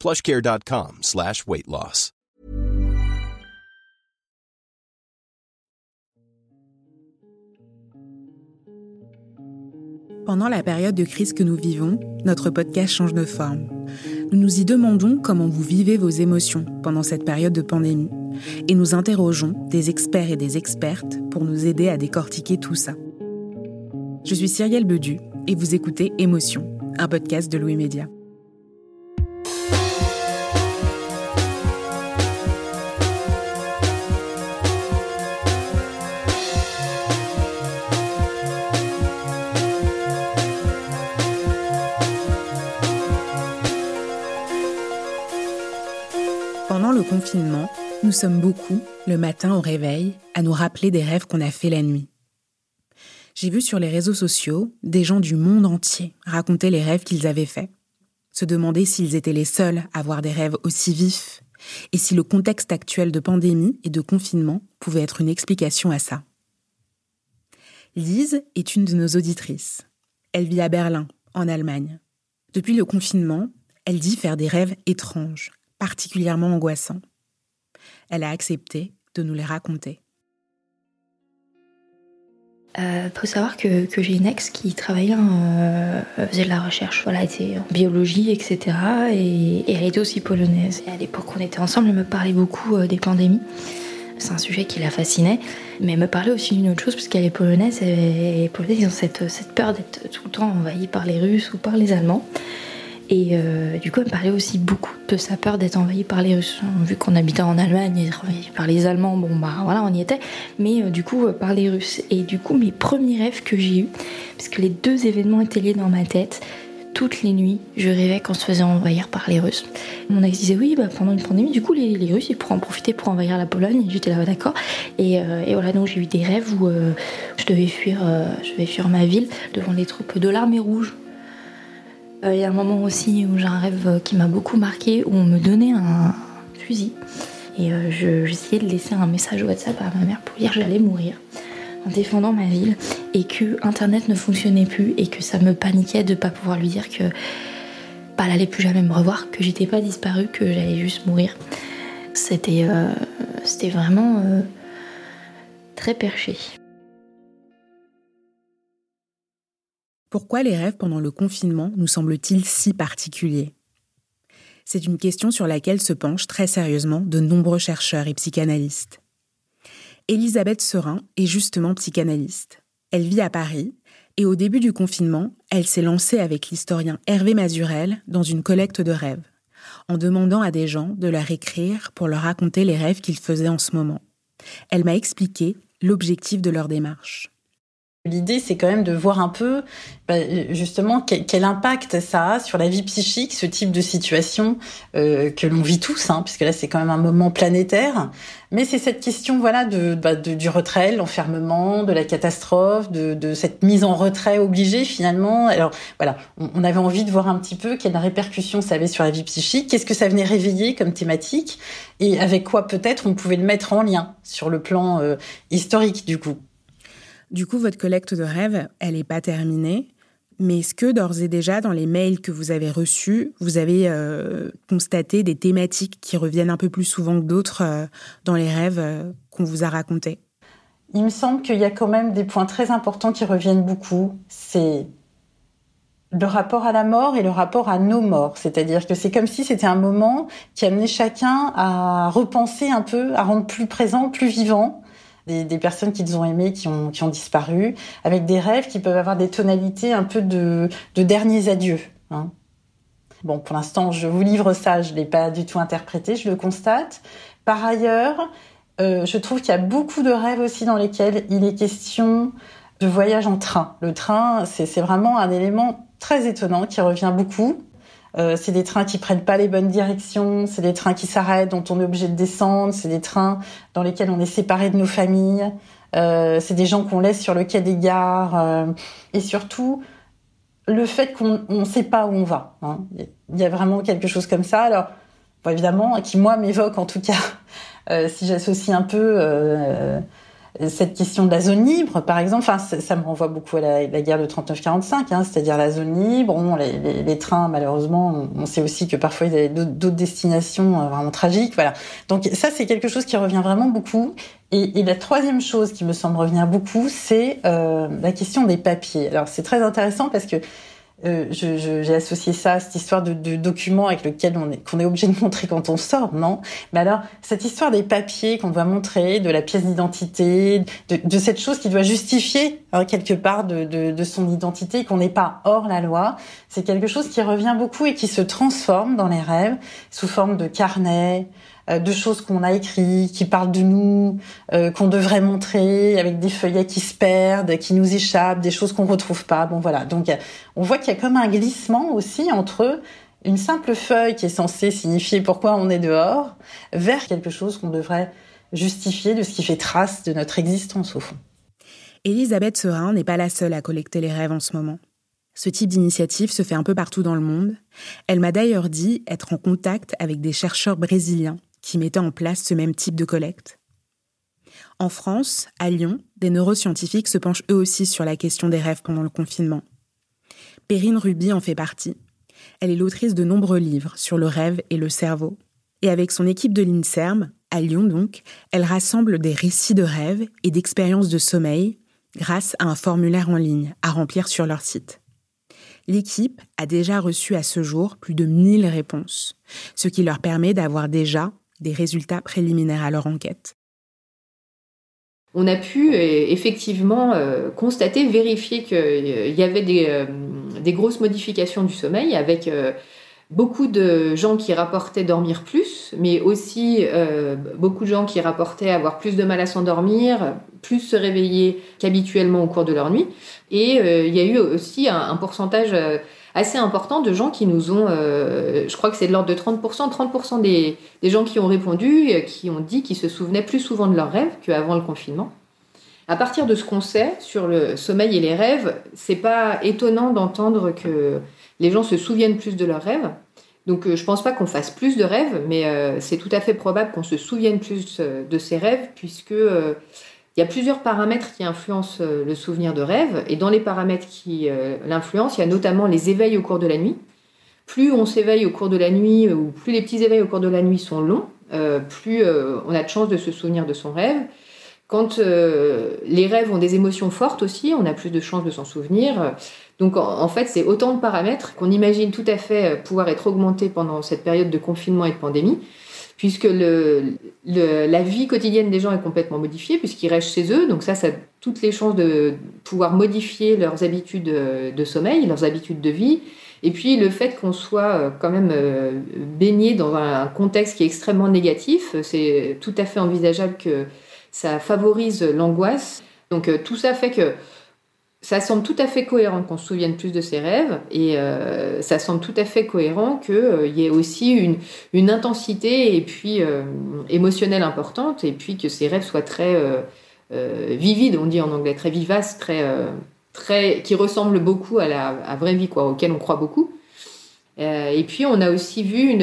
plushcare.com slash weight loss. Pendant la période de crise que nous vivons, notre podcast change de forme. Nous nous y demandons comment vous vivez vos émotions pendant cette période de pandémie et nous interrogeons des experts et des expertes pour nous aider à décortiquer tout ça. Je suis Cyrielle Bedu et vous écoutez Émotion, un podcast de Louis Média. Le confinement, nous sommes beaucoup, le matin au réveil, à nous rappeler des rêves qu'on a fait la nuit. J'ai vu sur les réseaux sociaux des gens du monde entier raconter les rêves qu'ils avaient faits, se demander s'ils étaient les seuls à avoir des rêves aussi vifs et si le contexte actuel de pandémie et de confinement pouvait être une explication à ça. Lise est une de nos auditrices. Elle vit à Berlin, en Allemagne. Depuis le confinement, elle dit faire des rêves étranges, particulièrement angoissants. Elle a accepté de nous les raconter. Euh, faut savoir que, que j'ai une ex qui travaillait, euh, faisait de la recherche, voilà, elle était en biologie, etc. Et, et elle était aussi polonaise. Et à l'époque, on était ensemble, elle me parlait beaucoup euh, des pandémies. C'est un sujet qui la fascinait, mais elle me parlait aussi d'une autre chose, parce qu'elle est polonaise, et les Polonais ils ont cette, cette peur d'être tout le temps envahis par les Russes ou par les Allemands. Et euh, du coup, elle parlait aussi beaucoup de sa peur d'être envahie par les Russes. Vu qu'on habitait en Allemagne et par les Allemands, bon bah voilà, on y était. Mais euh, du coup, euh, par les Russes. Et du coup, mes premiers rêves que j'ai eus, parce que les deux événements étaient liés dans ma tête, toutes les nuits, je rêvais qu'on se faisait envahir par les Russes. Mon ex disait oui, bah, pendant une pandémie, du coup, les, Russes, ils pourraient en profiter pour envahir la Pologne. J'étais là, d'accord. Et, voilà, donc j'ai eu des rêves où je devais fuir, je devais fuir ma ville devant les troupes de l'armée rouge. Il y a un moment aussi où j'ai un rêve qui m'a beaucoup marqué, où on me donnait un fusil. Et j'essayais de laisser un message WhatsApp à ma mère pour dire que j'allais mourir en défendant ma ville et que internet ne fonctionnait plus et que ça me paniquait de pas pouvoir lui dire que bah, elle allait plus jamais me revoir, que j'étais pas disparue, que j'allais juste mourir. C'était euh, c'était vraiment euh, très perché. Pourquoi les rêves pendant le confinement nous semblent-ils si particuliers? C'est une question sur laquelle se penchent très sérieusement de nombreux chercheurs et psychanalystes. Elisabeth Serin est justement psychanalyste. Elle vit à Paris et au début du confinement, elle s'est lancée avec l'historien Hervé Mazurel dans une collecte de rêves, en demandant à des gens de leur écrire pour leur raconter les rêves qu'ils faisaient en ce moment. Elle m'a expliqué l'objectif de leur démarche. L'idée, c'est quand même de voir un peu, justement, quel, impact ça a sur la vie psychique, ce type de situation euh, que l'on vit tous, hein, puisque là, c'est quand même un moment planétaire. Mais c'est cette question, voilà, de, bah, de du retrait, l'enfermement, de la catastrophe, de, de, cette mise en retrait obligée finalement. Alors voilà, on, on, avait envie de voir un petit peu quelle répercussion ça avait sur la vie psychique, qu'est-ce que ça venait réveiller comme thématique, et avec quoi peut-être on pouvait le mettre en lien sur le plan euh, historique du coup. Du coup, votre collecte de rêves, elle n'est pas terminée. Mais est-ce que d'ores et déjà, dans les mails que vous avez reçus, vous avez euh, constaté des thématiques qui reviennent un peu plus souvent que d'autres euh, dans les rêves euh, qu'on vous a racontés Il me semble qu'il y a quand même des points très importants qui reviennent beaucoup. C'est le rapport à la mort et le rapport à nos morts. C'est-à-dire que c'est comme si c'était un moment qui amenait chacun à repenser un peu, à rendre plus présent, plus vivant des, personnes qu'ils ont aimées qui ont, qui ont disparu, avec des rêves qui peuvent avoir des tonalités un peu de, de derniers adieux. Hein. Bon, pour l'instant, je vous livre ça, je l'ai pas du tout interprété, je le constate. Par ailleurs, euh, je trouve qu'il y a beaucoup de rêves aussi dans lesquels il est question de voyage en train. Le train, c'est vraiment un élément très étonnant qui revient beaucoup. Euh, c'est des trains qui prennent pas les bonnes directions, c'est des trains qui s'arrêtent, dont on est obligé de descendre, c'est des trains dans lesquels on est séparé de nos familles, euh, c'est des gens qu'on laisse sur le quai des gares, euh, et surtout le fait qu'on ne sait pas où on va. Hein. Il y a vraiment quelque chose comme ça. Alors, évidemment, qui moi m'évoque en tout cas, si j'associe un peu cette question de la zone libre, par exemple, enfin, ça, me renvoie beaucoup à la, guerre de 39-45, hein, c'est-à-dire la zone libre. Les, les, les, trains, malheureusement, on sait aussi que parfois il y a d'autres destinations euh, vraiment tragiques. Voilà. Donc ça, c'est quelque chose qui revient vraiment beaucoup. Et, et, la troisième chose qui me semble revenir beaucoup, c'est euh, la question des papiers. Alors c'est très intéressant parce que euh, j'ai associé ça à cette histoire de, de avec lequel on est qu'on est obligé de montrer quand on sort, non? Mais alors cette histoire des papiers qu'on doit montrer, de la pièce d'identité, de, de, cette chose qui doit justifier hein, quelque part de, de, de son identité, qu'on n'est pas hors la loi, c'est quelque chose qui revient beaucoup et qui se transforme dans les rêves sous forme de carnet, de choses qu'on a écrites, qui parlent de nous, euh, qu'on devrait montrer, avec des feuillets qui se perdent, qui nous échappent, des choses qu'on retrouve pas. Bon voilà. Donc on voit qu'il y a comme un glissement aussi entre une simple feuille qui est censée signifier pourquoi on est dehors, vers quelque chose qu'on devrait justifier de ce qui fait trace de notre existence au fond. Elisabeth Serin n'est pas la seule à collecter les rêves en ce moment. Ce type d'initiative se fait un peu partout dans le monde. Elle m'a d'ailleurs dit être en contact avec des chercheurs brésiliens qui mettaient en place ce même type de collecte. En France, à Lyon, des neuroscientifiques se penchent eux aussi sur la question des rêves pendant le confinement. Perrine Ruby en fait partie. Elle est l'autrice de nombreux livres sur le rêve et le cerveau. Et avec son équipe de l'INSERM, à Lyon donc, elle rassemble des récits de rêves et d'expériences de sommeil grâce à un formulaire en ligne à remplir sur leur site. L'équipe a déjà reçu à ce jour plus de 1000 réponses, ce qui leur permet d'avoir déjà des résultats préliminaires à leur enquête. On a pu euh, effectivement euh, constater, vérifier qu'il euh, y avait des, grosses modifications du sommeil avec beaucoup de gens qui rapportaient dormir plus, mais aussi beaucoup de gens qui rapportaient avoir plus de mal à s'endormir, plus se réveiller qu'habituellement au cours de leur nuit. Et il y a eu aussi un pourcentage assez important de gens qui nous ont, euh, je crois que c'est de l'ordre de 30%, 30% des, gens qui ont répondu, euh, qui ont dit qu'ils se souvenaient plus souvent de leurs rêves qu'avant le confinement. À partir de ce qu'on sait sur le sommeil et les rêves, c'est pas étonnant d'entendre que les gens se souviennent plus de leurs rêves. Donc euh, je pense pas qu'on fasse plus de rêves, mais c'est tout à fait probable qu'on se souvienne plus de ces rêves, puisque il y a plusieurs paramètres qui influencent euh, le souvenir de rêve, et dans les paramètres qui euh, l'influencent, il y a notamment les éveils au cours de la nuit. Plus on s'éveille au cours de la nuit, ou plus les petits éveils au cours de la nuit sont longs, euh, plus on a de chances de se souvenir de son rêve. Quand les rêves ont des émotions fortes aussi, on a plus de chances de s'en souvenir. Donc en, fait, c'est autant de paramètres qu'on imagine tout à fait pouvoir être augmentés pendant cette période de confinement et de pandémie puisque le, la vie quotidienne des gens est complètement modifiée, puisqu'ils restent chez eux. Donc ça, ça a toutes les chances de pouvoir modifier leurs habitudes de sommeil, leurs habitudes de vie. Et puis le fait qu'on soit euh, quand même euh, baigné dans un contexte qui est extrêmement négatif, c'est tout à fait envisageable que ça favorise l'angoisse. Donc euh, tout ça fait que ça semble tout à fait cohérent qu'on se souvienne plus de ses rêves et euh, ça semble tout à fait cohérent qu'il euh, y ait aussi une, intensité et puis euh, émotionnelle importante et puis que ces rêves soient très vivides, on dit en anglais, très vivaces, très, très, qui ressemblent beaucoup à la vraie vie, quoi, auquel on croit beaucoup. et puis on a aussi vu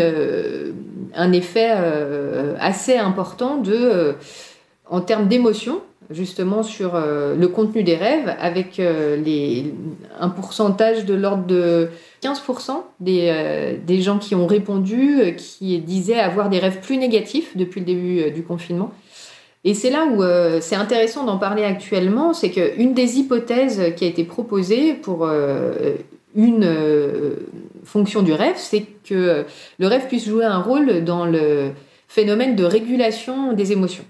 un effet assez important en termes d'émotion justement sur euh, le contenu des rêves avec euh, les, un pourcentage de l'ordre de 15% des, euh, des, gens qui ont répondu qui disaient avoir des rêves plus négatifs depuis le début du confinement. Et c'est là où c'est intéressant d'en parler actuellement, c'est qu'une des hypothèses qui a été proposée pour une fonction du rêve, c'est que le rêve puisse jouer un rôle dans le phénomène de régulation des émotions.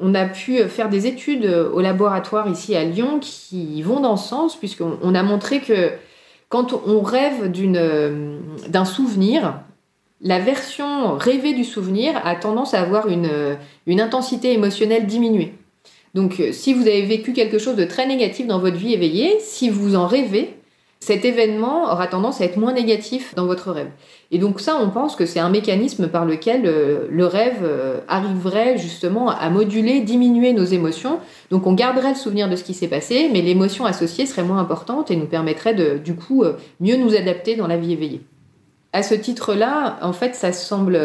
On a pu faire des études au laboratoire ici à Lyon qui vont dans ce sens, puisqu'on a montré que quand on rêve d'un souvenir, la version rêvée du souvenir a tendance à avoir une, une intensité émotionnelle diminuée. Donc si vous avez vécu quelque chose de très négatif dans votre vie éveillée, si vous en rêvez, cet événement aura tendance à être moins négatif dans votre rêve. Et donc ça, on pense que c'est un mécanisme par lequel euh, le rêve euh, arriverait justement à moduler, diminuer nos émotions. Donc on garderait le souvenir de ce qui s'est passé, mais l'émotion associée serait moins importante et nous permettrait de, du coup, euh, mieux nous adapter dans la vie éveillée. À ce titre-là, en fait, ça semble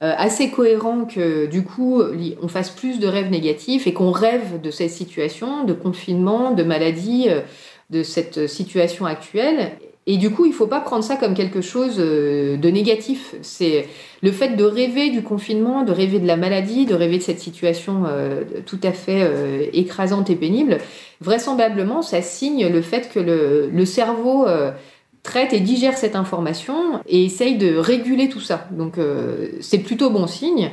assez cohérent que du coup on fasse plus de rêves négatifs et qu'on rêve de cette situation de confinement, de maladie, de cette situation actuelle. Et du coup, il ne faut pas prendre ça comme quelque chose euh, de négatif. C'est le fait de rêver du confinement, de rêver de la maladie, de rêver de cette situation euh, tout à fait euh, écrasante et pénible. Vraisemblablement, ça signe le fait que le, cerveau traite et digère cette information et essaye de réguler tout ça. Donc, c'est plutôt bon signe.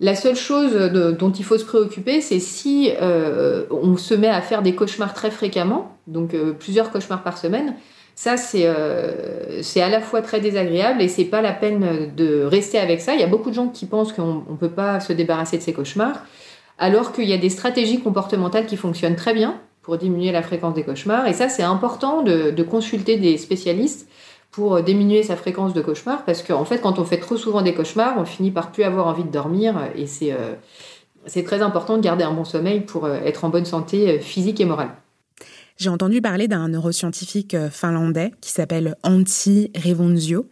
La seule chose dont il faut se préoccuper, c'est si euh, on se met à faire des cauchemars très fréquemment, donc euh, plusieurs cauchemars par semaine. Ça, euh, c'est à la fois très désagréable et c'est pas la peine de rester avec ça. Il y a beaucoup de gens qui pensent qu'on ne peut pas se débarrasser de ces cauchemars, alors qu'il y a des stratégies comportementales qui fonctionnent très bien pour diminuer la fréquence des cauchemars. Et ça, c'est important de consulter des spécialistes pour diminuer sa fréquence de cauchemars, parce qu'en fait, quand on fait trop souvent des cauchemars, on finit par plus avoir envie de dormir, et c'est euh, c'est très important de garder un bon sommeil pour euh, être en bonne santé euh, physique et morale. J'ai entendu parler d'un neuroscientifique finlandais qui s'appelle Antti Revonzio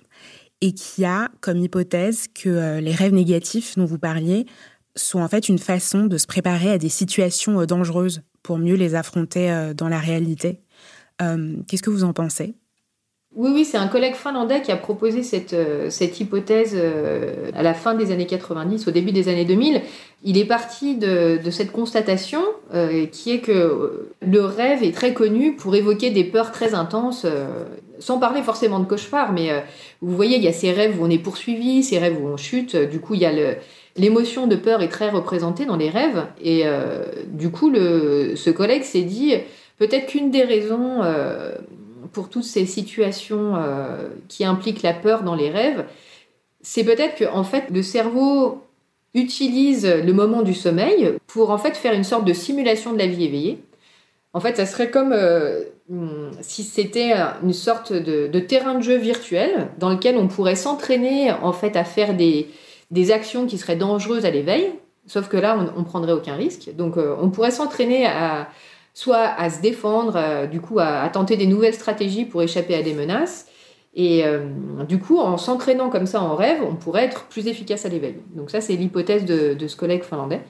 et qui a comme hypothèse que les rêves négatifs dont vous parliez sont en fait une façon de se préparer à des situations dangereuses pour mieux les affronter dans la réalité. Qu'est-ce que vous en pensez? Oui, oui, c'est un collègue finlandais qui a proposé cette, euh, cette hypothèse euh, à la fin des années 90, au début des années 2000. Il est parti de, de cette constatation euh, qui est que le rêve est très connu pour évoquer des peurs très intenses, sans parler forcément de cauchemar, mais vous voyez, il y a ces rêves où on est poursuivi, ces rêves où on chute. Du coup, il y a le, l'émotion de peur est très représentée dans les rêves. Et du coup, le, ce collègue s'est dit, peut-être qu'une des raisons pour toutes ces situations euh, qui impliquent la peur dans les rêves, c'est peut-être que en fait le cerveau utilise le moment du sommeil pour en fait faire une sorte de simulation de la vie éveillée. En fait, ça serait comme euh, si c'était une sorte de, terrain de jeu virtuel dans lequel on pourrait s'entraîner en fait à faire des, actions qui seraient dangereuses à l'éveil, sauf que là on, on prendrait aucun risque. Donc euh, on pourrait s'entraîner à, soit à se défendre, euh, du coup à, tenter des nouvelles stratégies pour échapper à des menaces. Et euh, du coup, en s'entraînant comme ça en rêve, on pourrait être plus efficace à l'éveil. Donc ça, c'est l'hypothèse de, ce collègue finlandais.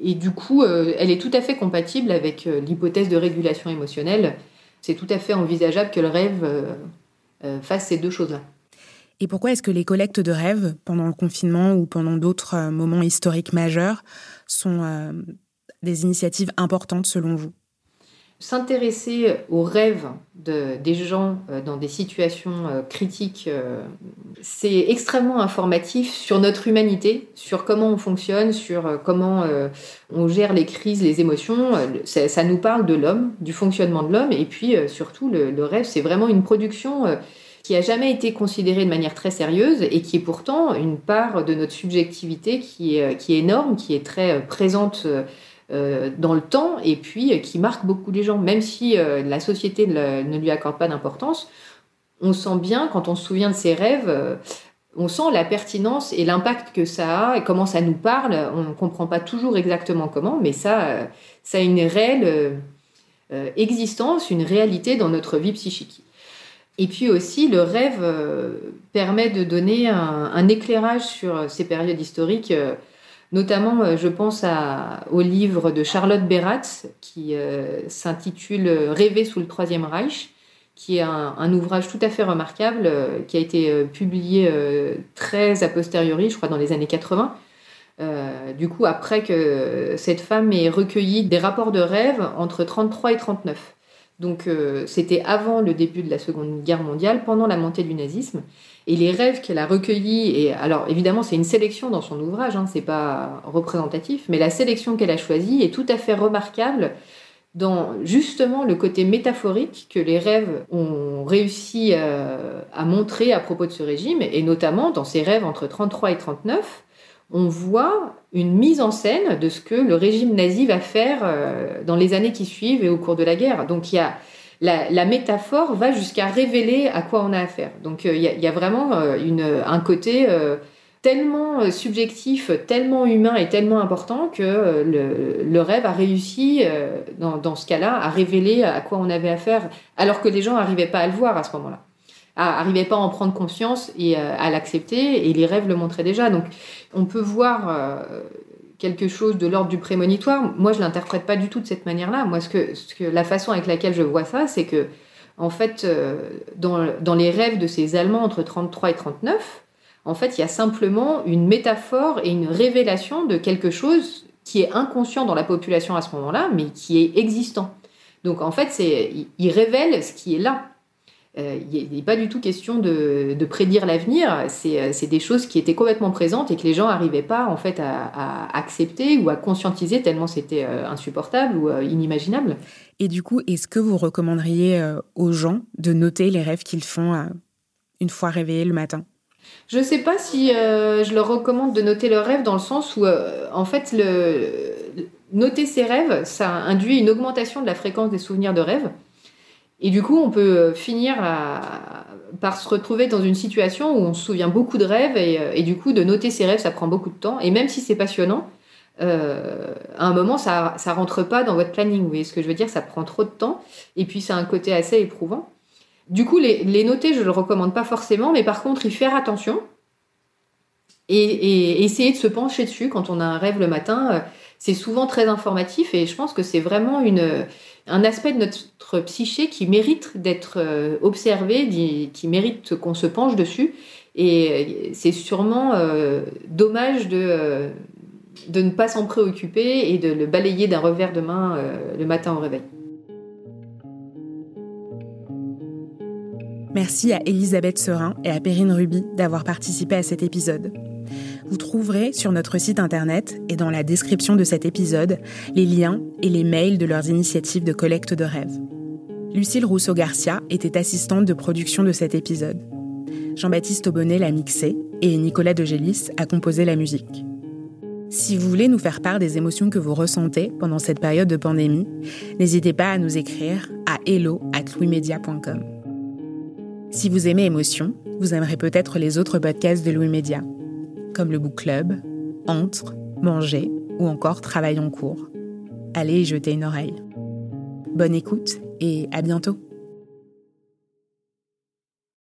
Et du coup, euh, elle est tout à fait compatible avec l'hypothèse de régulation émotionnelle. C'est tout à fait envisageable que le rêve fasse ces deux choses-là. Et pourquoi est-ce que les collectes de rêves, pendant le confinement ou pendant d'autres moments historiques majeurs, sont des initiatives importantes selon vous? S'intéresser aux rêves de, des gens euh, dans des situations euh, critiques, euh, c'est extrêmement informatif sur notre humanité, sur comment on fonctionne, sur comment on gère les crises, les émotions. Ça, nous parle de l'homme, du fonctionnement de l'homme, et puis surtout le, rêve, c'est vraiment une production qui a jamais été considérée de manière très sérieuse et qui est pourtant une part de notre subjectivité qui est, énorme, qui est très présente dans le temps et puis euh, qui marque beaucoup les gens. Même si euh, la société ne, lui accorde pas d'importance, on sent bien, quand on se souvient de ses rêves, on sent la pertinence et l'impact que ça a et comment ça nous parle. On ne comprend pas toujours exactement comment, mais ça a une réelle existence, une réalité dans notre vie psychique. Et puis aussi, le rêve permet de donner un, éclairage sur ces périodes historiques Notamment, euh, je pense au livre de Charlotte Beratz qui euh, s'intitule Rêver sous le Troisième Reich, qui est un, ouvrage tout à fait remarquable, euh, qui a été publié très a posteriori, je crois dans les années 80. du coup, après que cette femme ait recueilli des rapports de rêve entre 33 et 39. Donc euh, c'était avant le début de la Seconde Guerre mondiale, pendant la montée du nazisme. Et les rêves qu'elle a recueillis, et alors évidemment c'est une sélection dans son ouvrage, hein, c'est pas représentatif, mais la sélection qu'elle a choisie est tout à fait remarquable dans justement le côté métaphorique que les rêves ont réussi euh, à montrer à propos de ce régime, et notamment dans ces rêves entre 33 et 39, on voit une mise en scène de ce que le régime nazi va faire euh, dans les années qui suivent et au cours de la guerre. Donc la, métaphore va jusqu'à révéler à quoi on a affaire. Donc euh, il y, a vraiment un côté tellement euh, subjectif, tellement humain et tellement important que euh, le, rêve a réussi, euh, dans, ce cas-là, à révéler à quoi on avait affaire, alors que les gens n'arrivaient pas à le voir à ce moment-là, n'arrivaient pas à en prendre conscience et à l'accepter, et les rêves le montraient déjà. Donc on peut voir quelque chose de l'ordre du prémonitoire. Moi, je l'interprète pas du tout de cette manière-là. Moi, ce que, ce que, la façon avec laquelle je vois ça, c'est que, en fait, dans, dans les rêves de ces Allemands entre 33 et 39, en fait, il y a simplement une métaphore et une révélation de quelque chose qui est inconscient dans la population à ce moment-là, mais qui est existant. Donc en fait, c'est, il révèle ce qui est là. Euh, il n'est pas du tout question de, prédire l'avenir. C'est, des choses qui étaient complètement présentes et que les gens n'arrivaient pas en fait à, accepter ou à conscientiser tellement c'était euh, insupportable ou euh, inimaginable. Et du coup, est-ce que vous recommanderiez aux gens de noter les rêves qu'ils font une fois réveillés le matin? Je ne sais pas si euh, je leur recommande de noter leurs rêves dans le sens où, euh, en fait, le, noter ses rêves, ça induit une augmentation de la fréquence des souvenirs de rêve. Et du coup, on peut finir par se retrouver dans une situation où on se souvient beaucoup de rêves et, du coup, de noter ses rêves, ça prend beaucoup de temps. Et même si c'est passionnant, euh, à un moment, ça, ça rentre pas dans votre planning. Vous voyez ce que je veux dire? Ça prend trop de temps. Et puis, c'est un côté assez éprouvant. Du coup, les, noter, je le recommande pas forcément, mais par contre, y faire attention et, essayer de se pencher dessus quand on a un rêve le matin. Euh, c'est souvent très informatif et je pense que c'est vraiment un aspect de notre psyché qui mérite d'être euh, observé, qui mérite qu'on se penche dessus. Et c'est sûrement euh, dommage de, de ne pas s'en préoccuper et de le balayer d'un revers de main le matin au réveil. Merci à Elisabeth Serin et à Perrine Ruby d'avoir participé à cet épisode. Vous trouverez sur notre site internet et dans la description de cet épisode les liens et les mails de leurs initiatives de collecte de rêves. Lucille Rousseau-Garcia était assistante de production de cet épisode. Jean-Baptiste Aubonnet l'a mixé et Nicolas Degélis a composé la musique. Si vous voulez nous faire part des émotions que vous ressentez pendant cette période de pandémie, n'hésitez pas à nous écrire à hello at si vous aimez Émotion, vous aimerez peut-être les autres podcasts de Louis Média, comme le Book Club, Entre, Manger ou encore Travail en cours. Allez jeter une oreille. Bonne écoute et à bientôt.